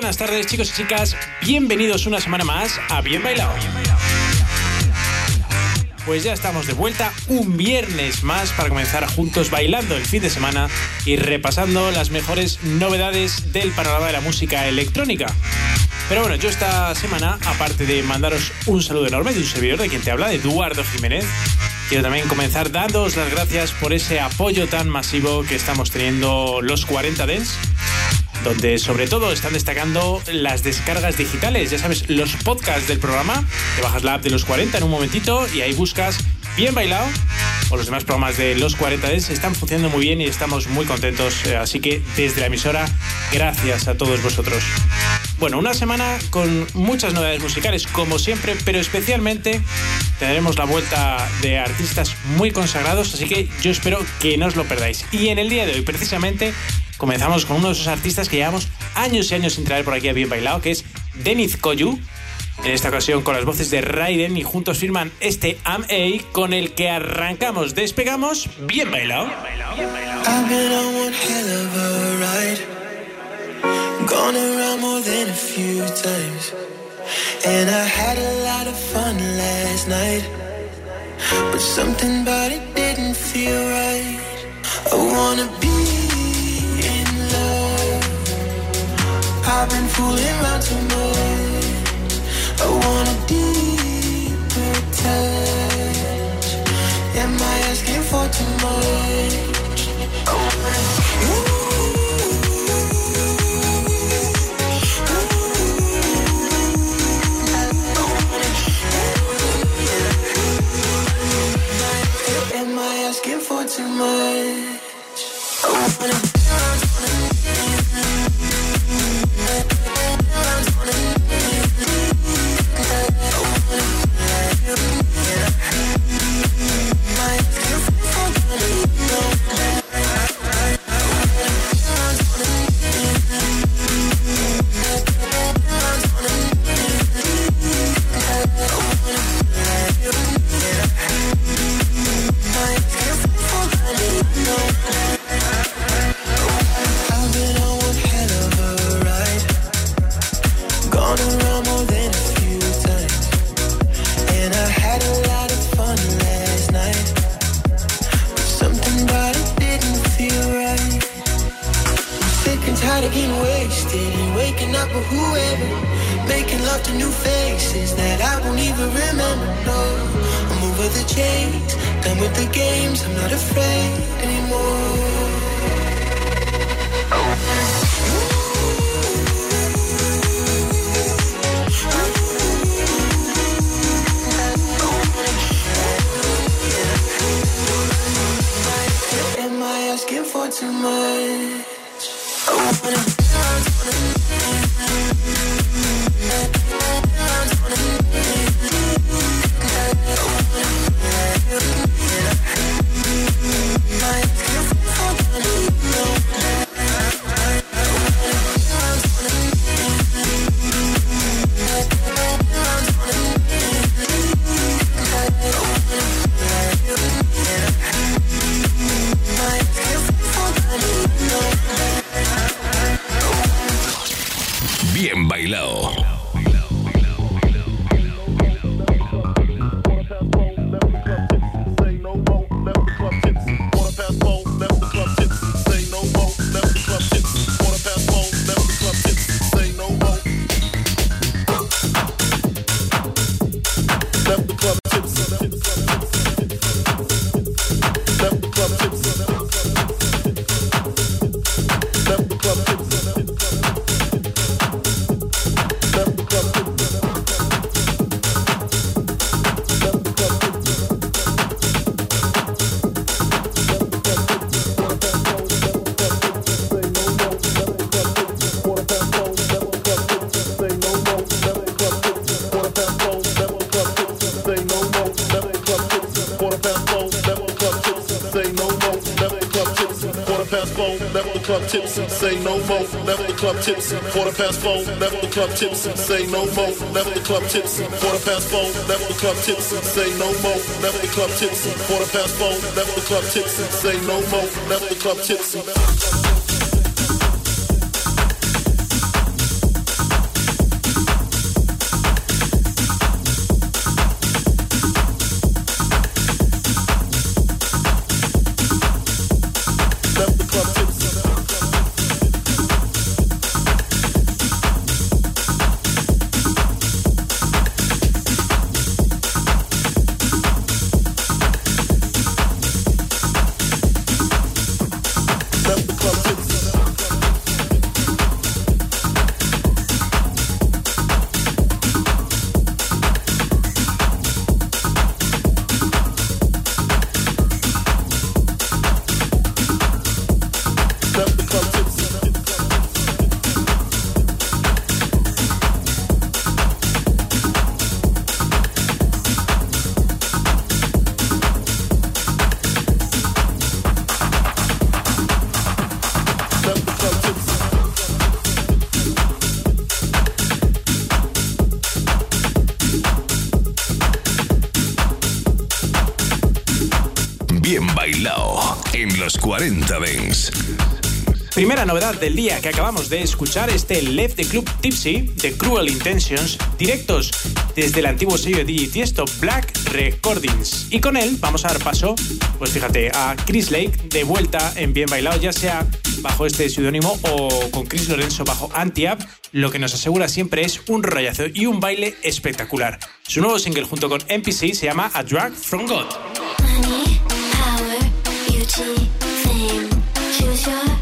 Buenas tardes chicos y chicas, bienvenidos una semana más a Bien Bailado. Pues ya estamos de vuelta un viernes más para comenzar juntos bailando el fin de semana y repasando las mejores novedades del panorama de la música electrónica. Pero bueno, yo esta semana, aparte de mandaros un saludo enorme de un servidor de quien te habla, Eduardo Jiménez, quiero también comenzar dándoos las gracias por ese apoyo tan masivo que estamos teniendo los 40 Dents donde sobre todo están destacando las descargas digitales. Ya sabes, los podcasts del programa, te bajas la app de los 40 en un momentito y ahí buscas Bien Bailado o los demás programas de los 40 Ds están funcionando muy bien y estamos muy contentos. Eh, Así que desde la emisora, gracias a todos vosotros. Bueno, una semana con muchas novedades musicales, como siempre, pero especialmente tendremos la vuelta de artistas muy consagrados, así que yo espero que no os lo perdáis. Y en el día de hoy, precisamente, comenzamos con uno de esos artistas que llevamos años y años sin traer por aquí a Bien Bailado, que es Deniz Koyu. En esta ocasión con las voces de Raiden y juntos firman este Am A con el que arrancamos, despegamos, bien bailado. It didn't feel right. I wanna be I've been fooling around too much. I want a deeper touch. Am I asking for too much? Am I asking for too much? Chains, done with the games. I'm not afraid anymore. Am I asking for too much? I wanna. Say no more. Never the club tipsy, quarter past four. Never the club tipsy, say no more. Never the club tipsy, quarter past four. Never the club tipsy, say no more. Never the club tipsy, quarter past four. Never the club tipsy, say no more. Never the club tipsy. Primera novedad del día que acabamos de escuchar, este Left the Club Tipsy de Cruel Intentions, directos desde el antiguo sello de DJ Black Recordings. Y con él vamos a dar paso, pues fíjate, a Chris Lake de vuelta en Bien Bailado, ya sea bajo este seudónimo o con Chris Lorenzo bajo Anti-Up, lo que nos asegura siempre es un rollazo y un baile espectacular. Su nuevo single junto con NPC se llama A Drag From God. Los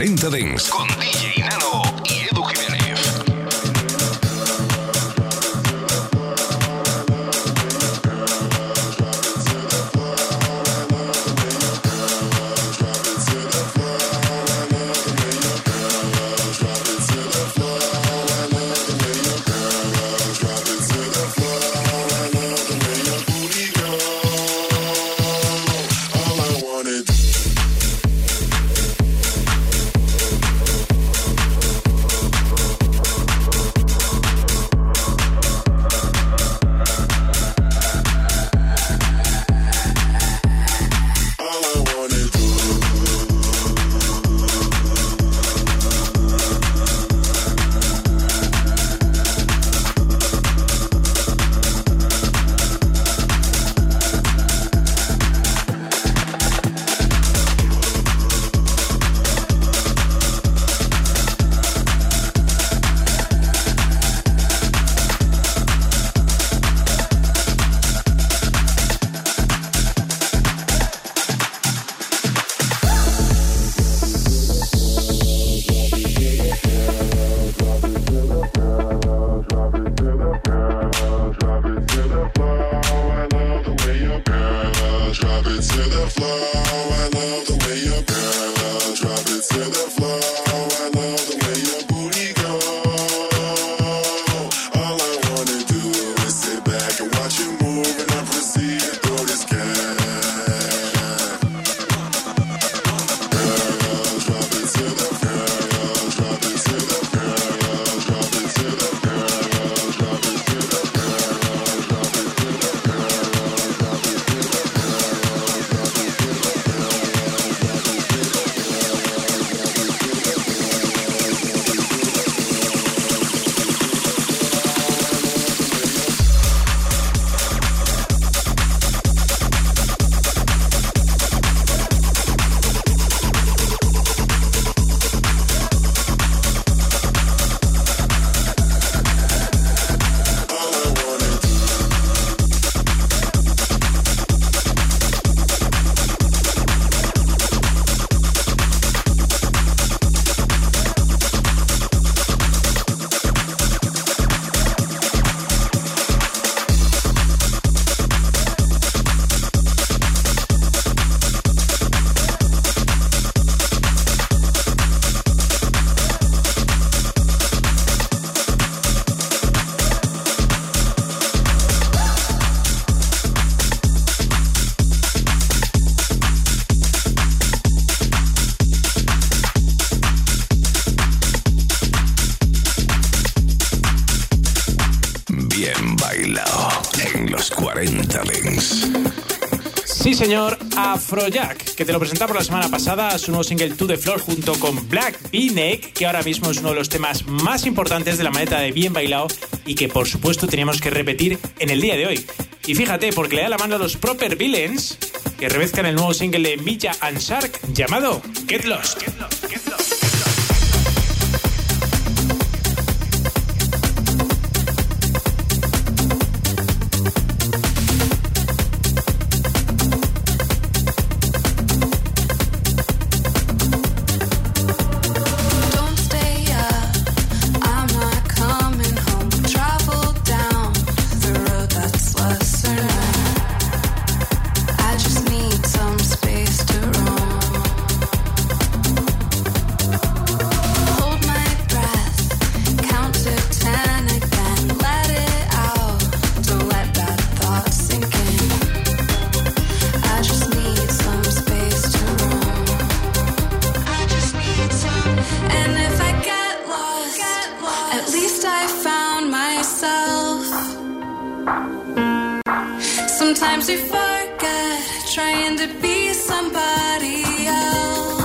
40 Dents con señor Afrojack, que te lo presentamos la semana pasada, su nuevo single To The Floor junto con Black V-Neck, que ahora mismo es uno de los temas más importantes de la maleta de Bien Bailado y que por supuesto teníamos que repetir en el día de hoy. Y fíjate, porque le da la mano a los Proper Villains, que revescan el nuevo single de Milla and Shark llamado Get Lost. Sometimes we forget trying to be somebody else.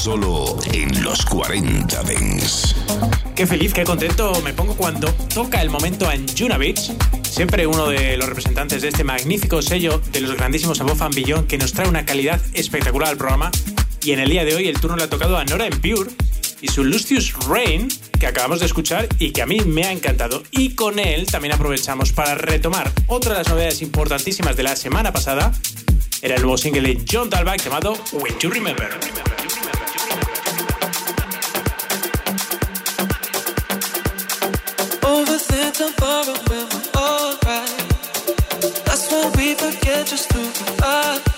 Solo en los 40 Dents. Qué feliz, qué contento me pongo cuando toca el momento en Juna. Siempre uno de los representantes de este magnífico sello de los grandísimos Above Billón que nos trae una calidad espectacular al programa. Y en el día de hoy el turno le ha tocado a Nora Pure y su Lustius Rain, que acabamos de escuchar y que a mí me ha encantado. Y con él también aprovechamos para retomar otra de las novedades importantísimas de la semana pasada. Era el nuevo single de John Talbot llamado When You Remember. just do up.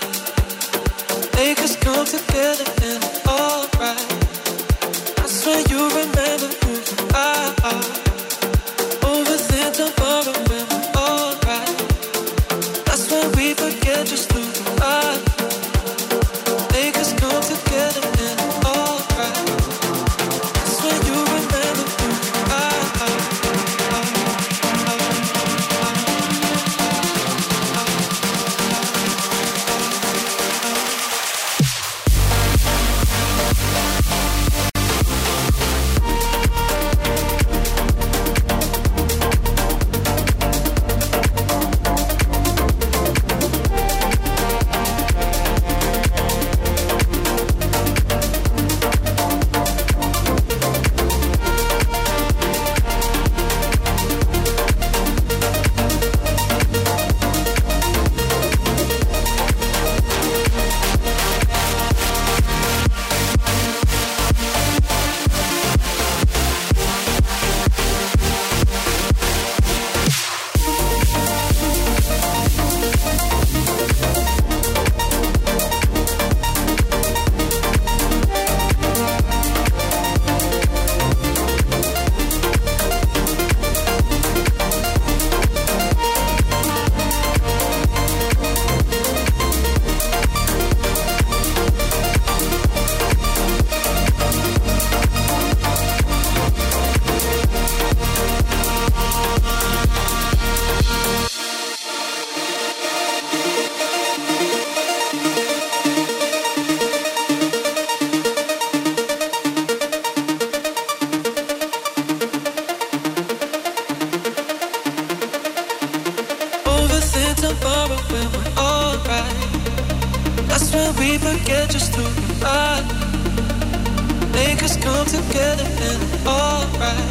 Us come together and alright.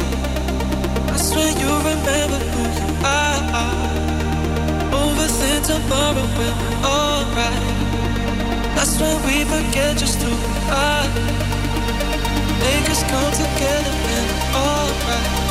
That's when you remember who you are. Overthink tomorrow when we're alright. That's when we forget just who we are. Make us come together and alright.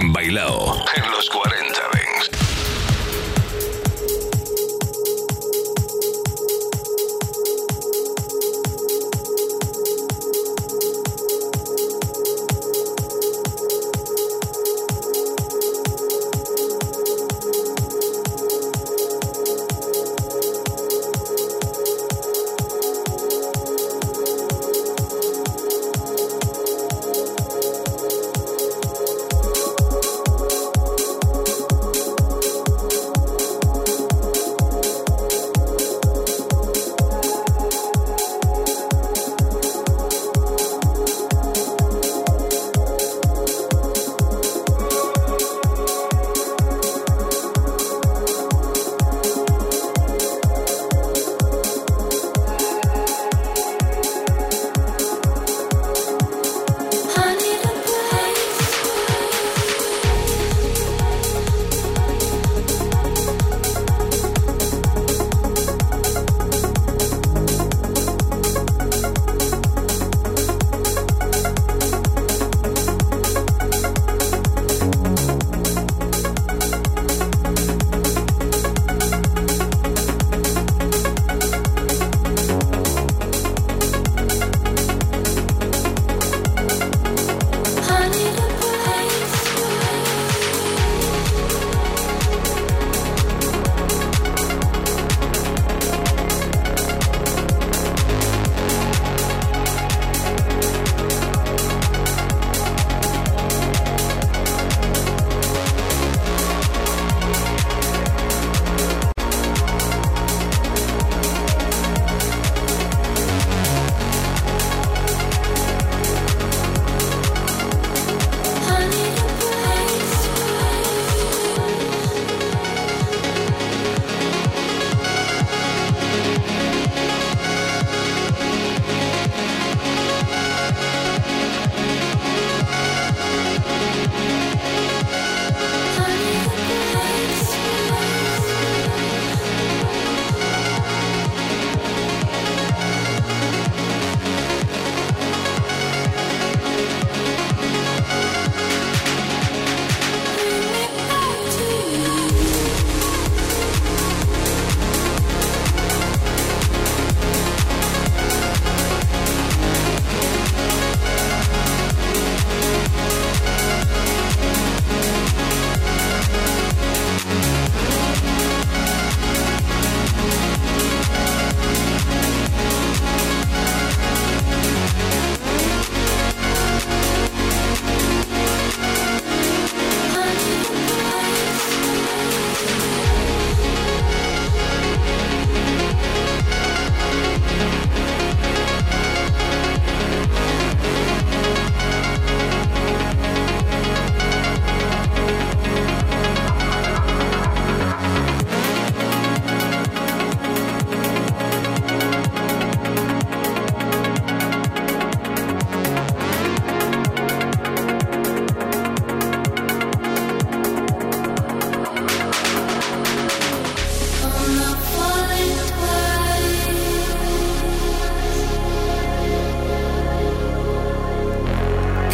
en Bailao, los 40.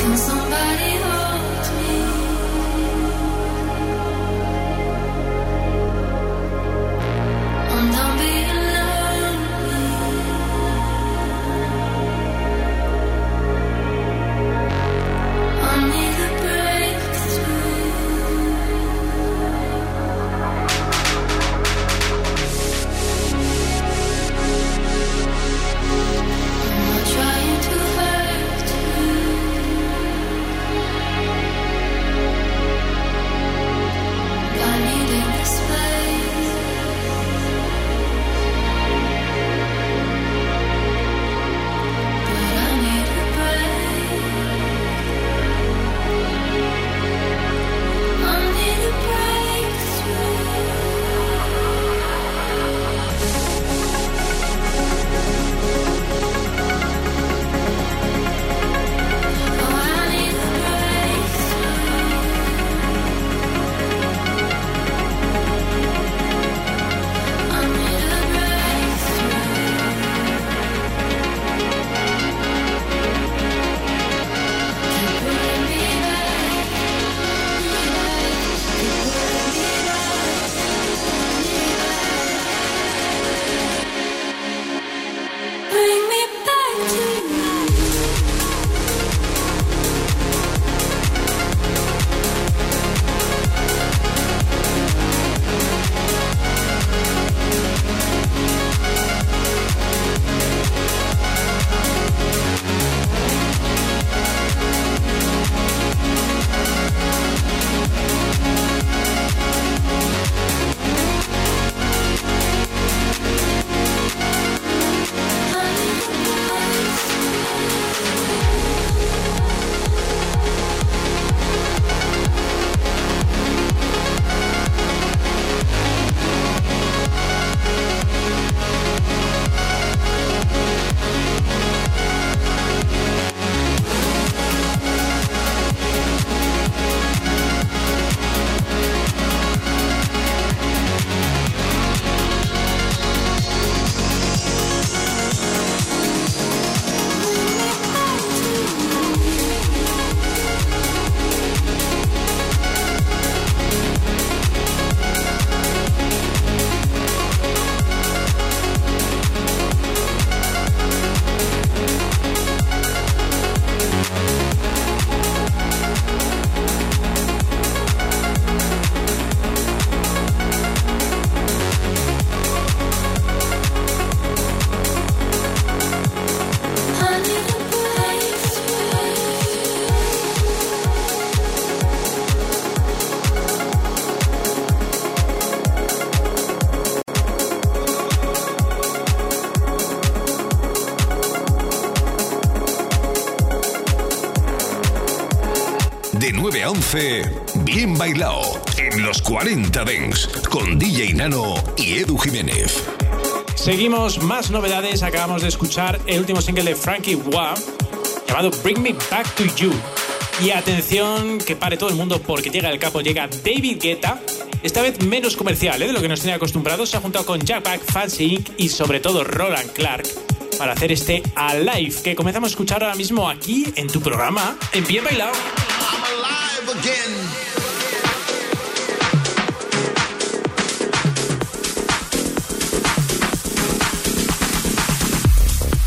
in the sun. 11, Bien Bailado, en los 40 Dents, con DJ Nano y Edu Jiménez. Seguimos más novedades. Acabamos de escuchar el último single de Frankie Wah llamado Bring Me Back to You. Y atención, que pare todo el mundo porque llega el capo, llega David Guetta. Esta vez menos comercial ¿eh? de lo que nos tenía acostumbrados. Se ha juntado con Jack Back, Fancy Inc. y sobre todo Roland Clark para hacer este Alive que comenzamos a escuchar ahora mismo aquí en tu programa en Bien Bailado.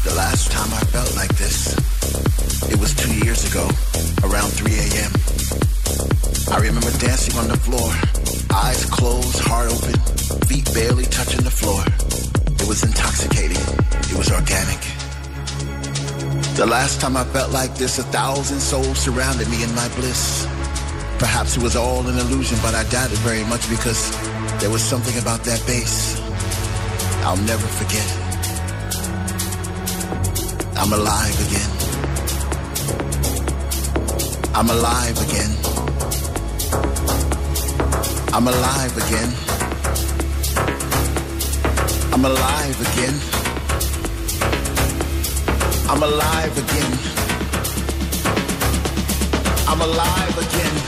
The last time I felt like this, it was two years ago, around 3 a.m. I remember dancing on the floor, eyes closed, heart open, feet barely touching the floor. It was intoxicating, it was organic. The last time I felt like this, a thousand souls surrounded me in my bliss. Perhaps it was all an illusion, but I doubt it very much because there was something about that bass I'll never forget. I'm alive again. I'm alive again. I'm alive again. I'm alive again. I'm alive again. I'm alive again.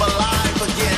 Alive again.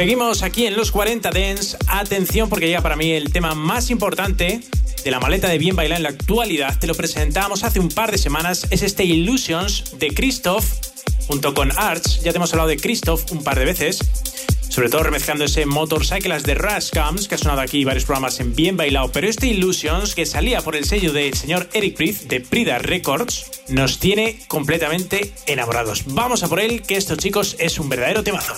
Seguimos aquí en los 40 Dents. Atención porque llega para mí el tema más importante de la maleta de Bien Bailar en la actualidad. Te lo presentamos hace un par de semanas. Es este Illusions de Christoph junto con Arch. Ya te hemos hablado de Christoph un par de veces. Sobre todo remezclando ese Motorcycles de Rush que ha sonado aquí varios programas en Bien Bailado. Pero este Illusions, que salía por el sello del señor Eric Prith de Prida Records, nos tiene completamente enamorados. Vamos a por él, que esto, chicos, es un verdadero temazo.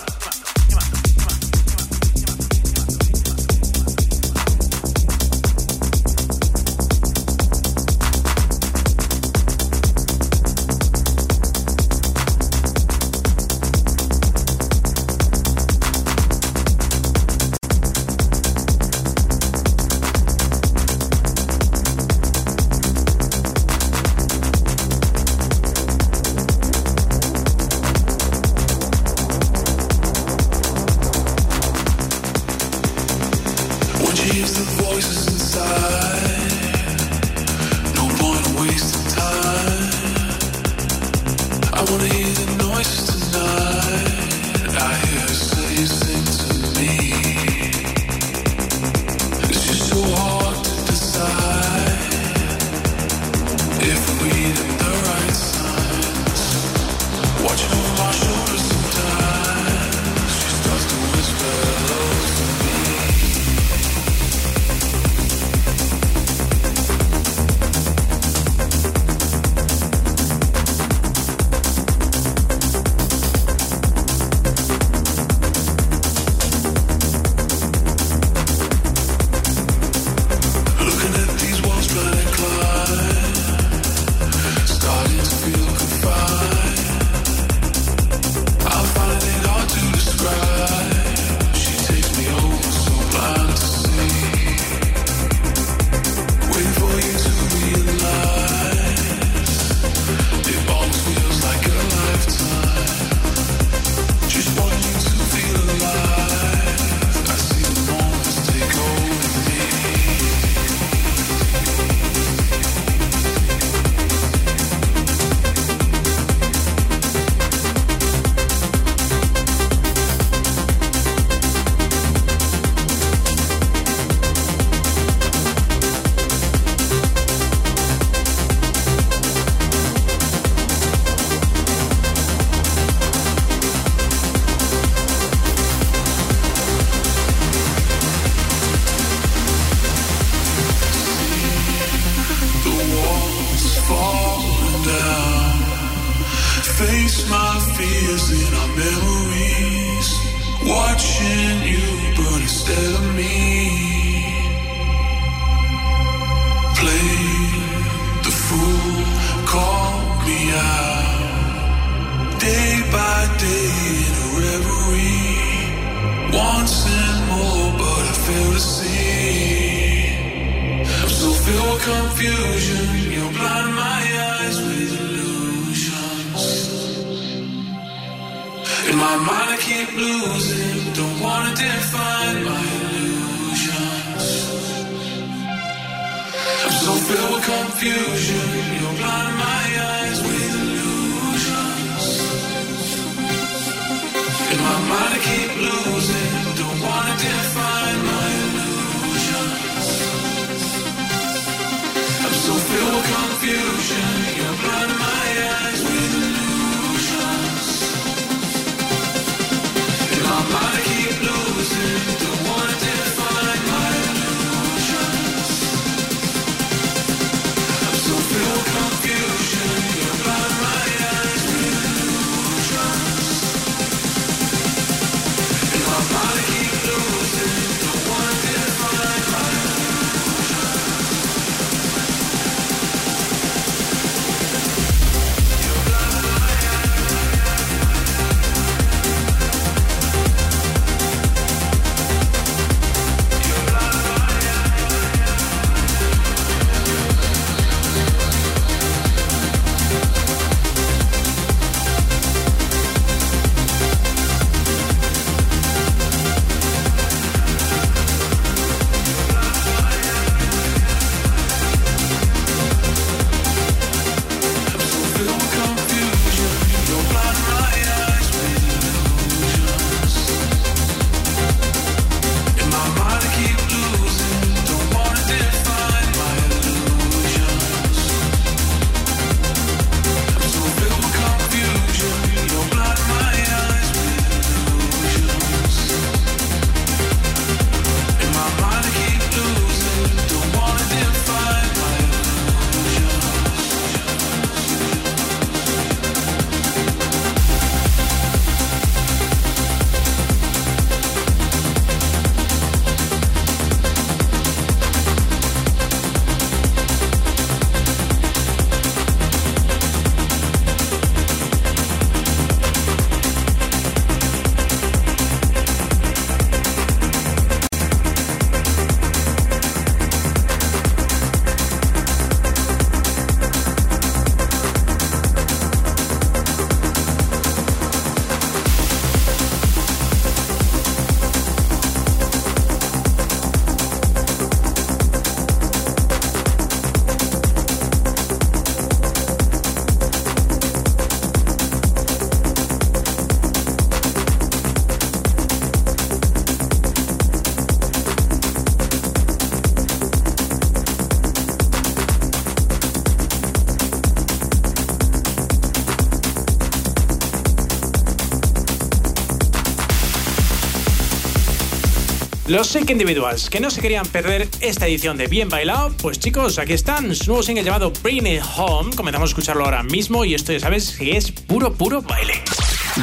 Los Sick Individuals, que no se querían perder esta edición de Bien Bailado, pues chicos, aquí están, su nuevo single llamado Bring It Home. Comenzamos a escucharlo ahora mismo y esto ya sabes que es puro, puro baile.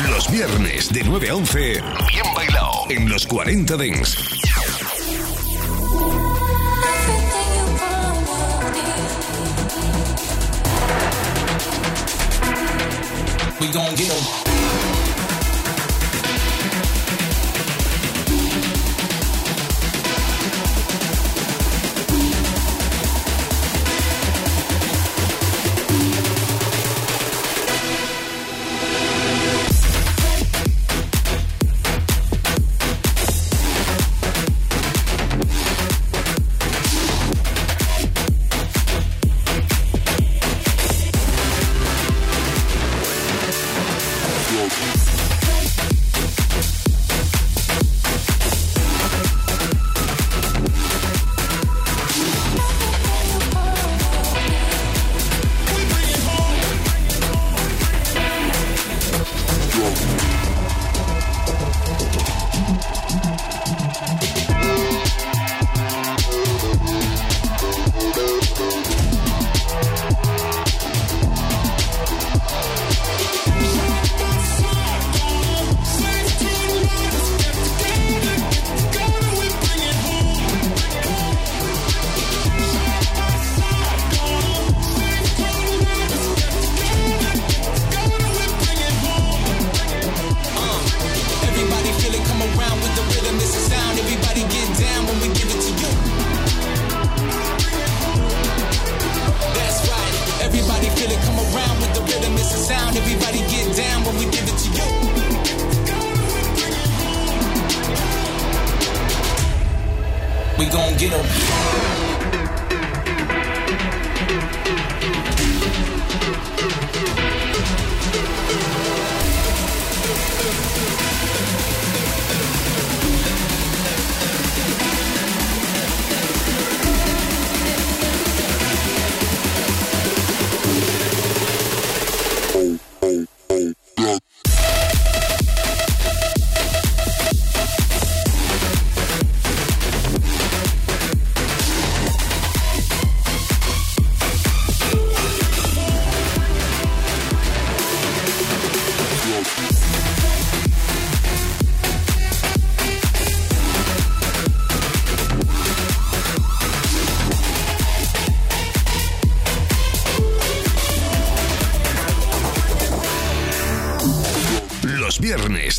Los viernes de 9 a 11, Bien Bailado, en los 40 Dents.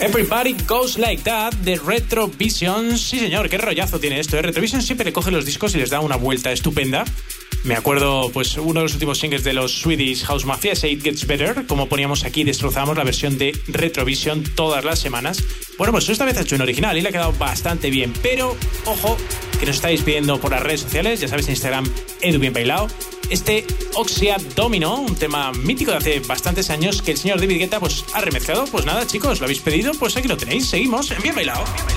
Everybody Goes Like That de Retrovision. Sí, señor, qué rollazo tiene esto. ¿eh? Retrovision siempre recoge los discos y les da una vuelta estupenda. Me acuerdo, pues, uno de los últimos singles de los Swedish House Mafia, It Gets Better. Como poníamos aquí, destrozamos la versión de Retrovision todas las semanas. Bueno, pues esta vez ha hecho un original y le ha quedado bastante bien. Pero, ojo, que nos estáis pidiendo por las redes sociales, ya sabes, Instagram, Edu Bien este Oxia Domino, un tema mítico de hace bastantes años que el señor David Guetta pues, ha remezclado. Pues nada, chicos, lo habéis pedido, pues aquí lo tenéis. Seguimos en Bien Bailado. Bien bailado.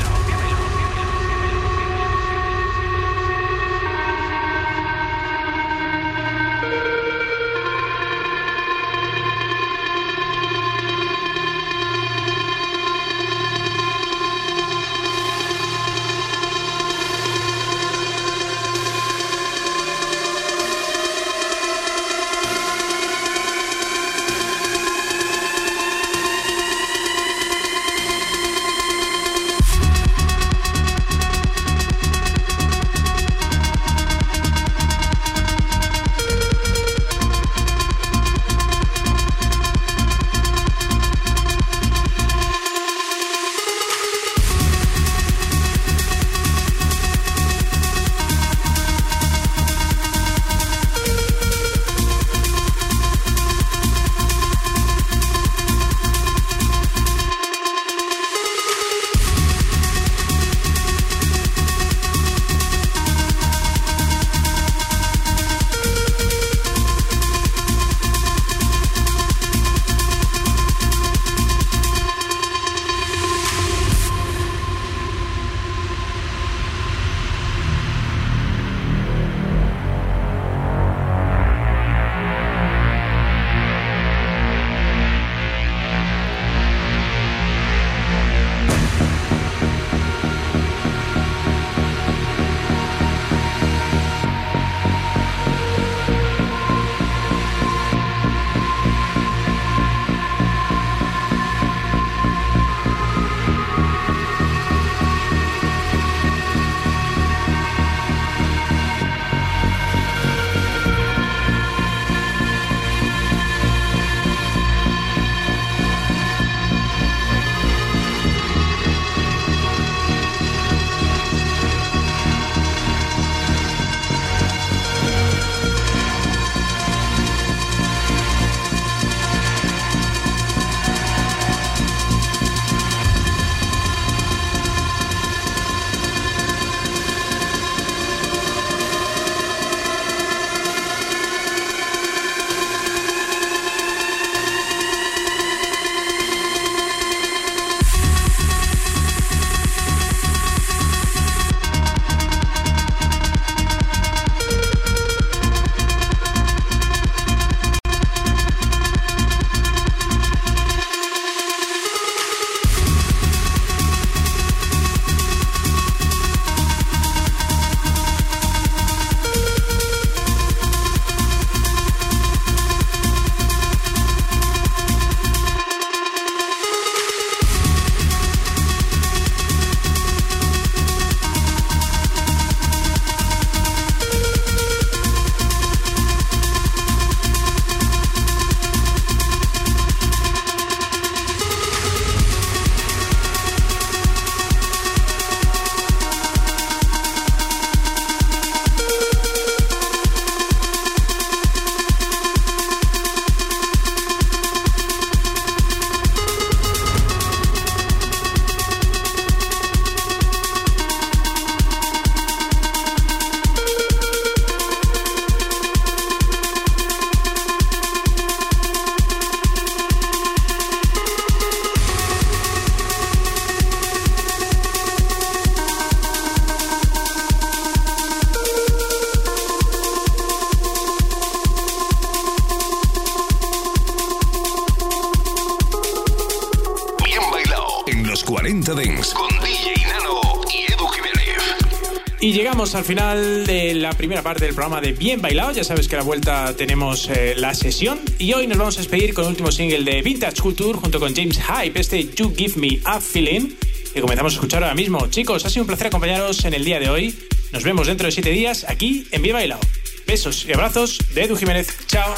Al final de la primera parte del programa de Bien Bailado. Ya sabes que a la vuelta tenemos eh, la sesión. Y hoy nos vamos a despedir con el último single de Vintage Culture junto con James Hype, este You Give Me a Feeling, que comenzamos a escuchar ahora mismo. Chicos, ha sido un placer acompañaros en el día de hoy. Nos vemos dentro de siete días aquí en Bien Bailado. Besos y abrazos de Edu Jiménez. Chao.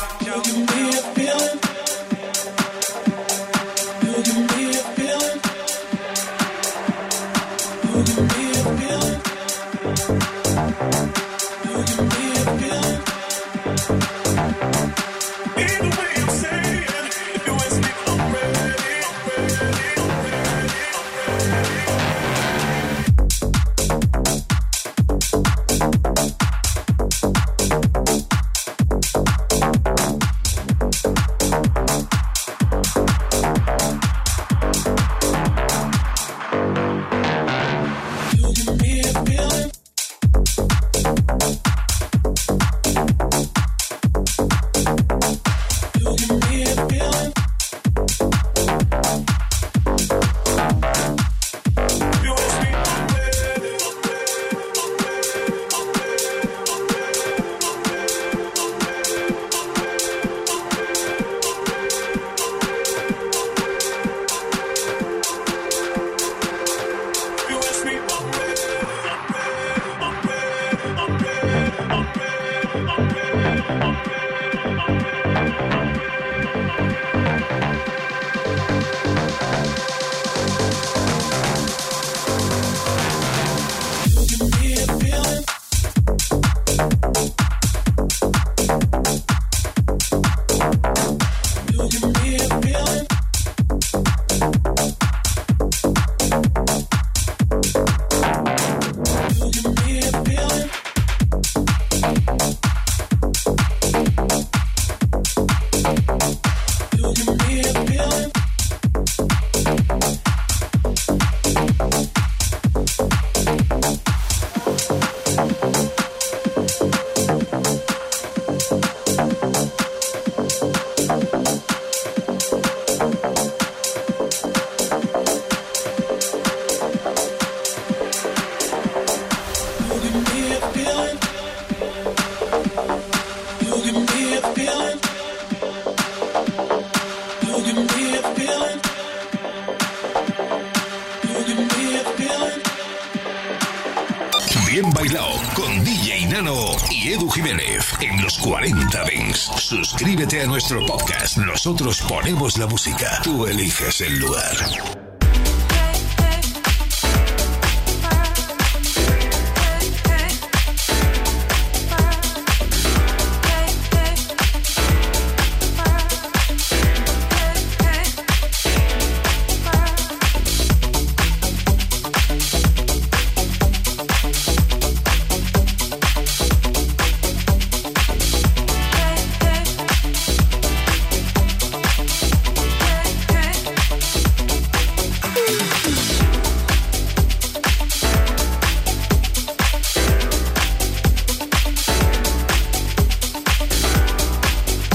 Bien A nuestro podcast. Nosotros ponemos la música. Tú eliges el lugar.